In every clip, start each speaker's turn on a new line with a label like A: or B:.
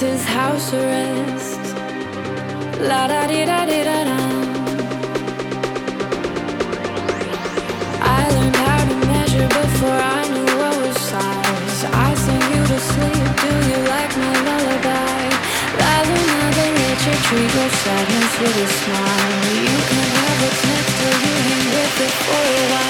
A: This
B: is house arrest. La da di da di da da. I learned how to measure before I knew what was size. I sing you to sleep. Do you like my lullaby? Rather mother nature treat your sadness with a smile. You can have what's next till you hang with it for a while.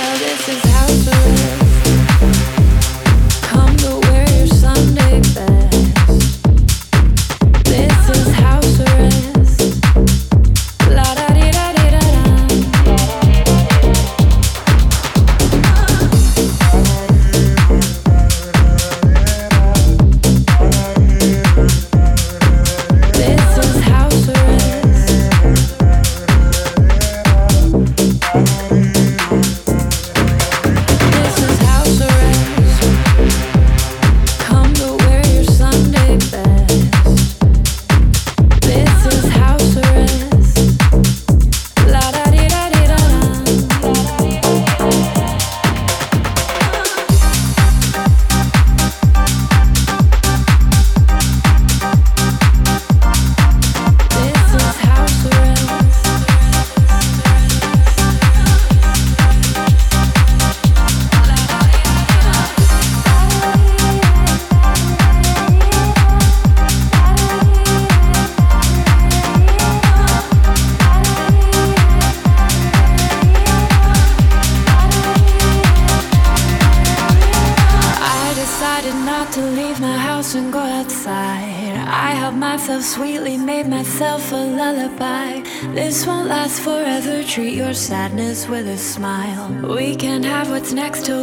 B: with a smile. We can have what's next
C: to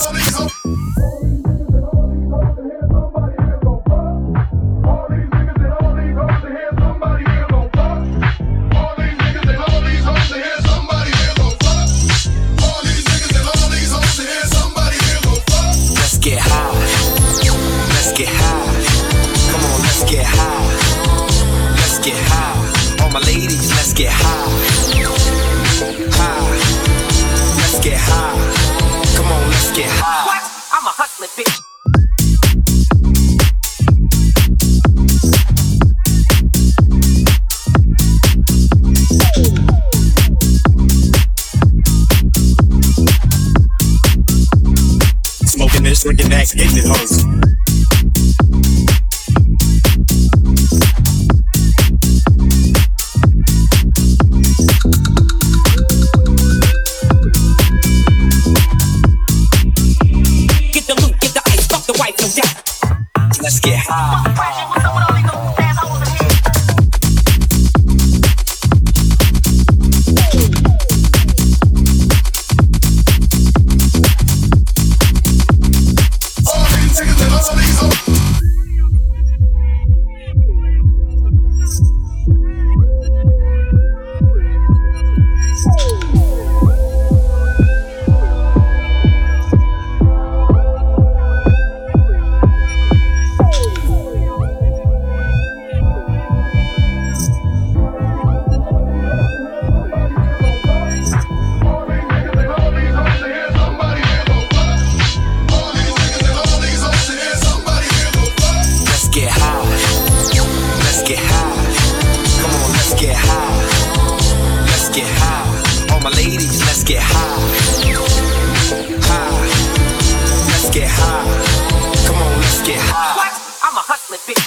B: Let's
D: go. Come on, let's get high.
E: What? I'm a hustling bitch.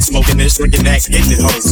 D: Smoking this, drinking that, getting it hoes.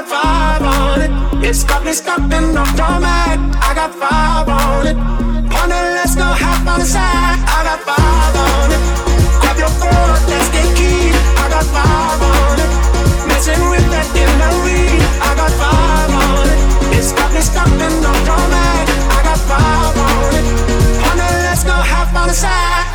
A: got five on it. It's got me stuck in the format. I got five on it. On it, let's go half on the side. I got five on it. Grab your phone, let's get key. I got five on it. Messing with that delivery. I got five on it. It's got me stuck in the format. I got five on it. On it, let's go half on the side.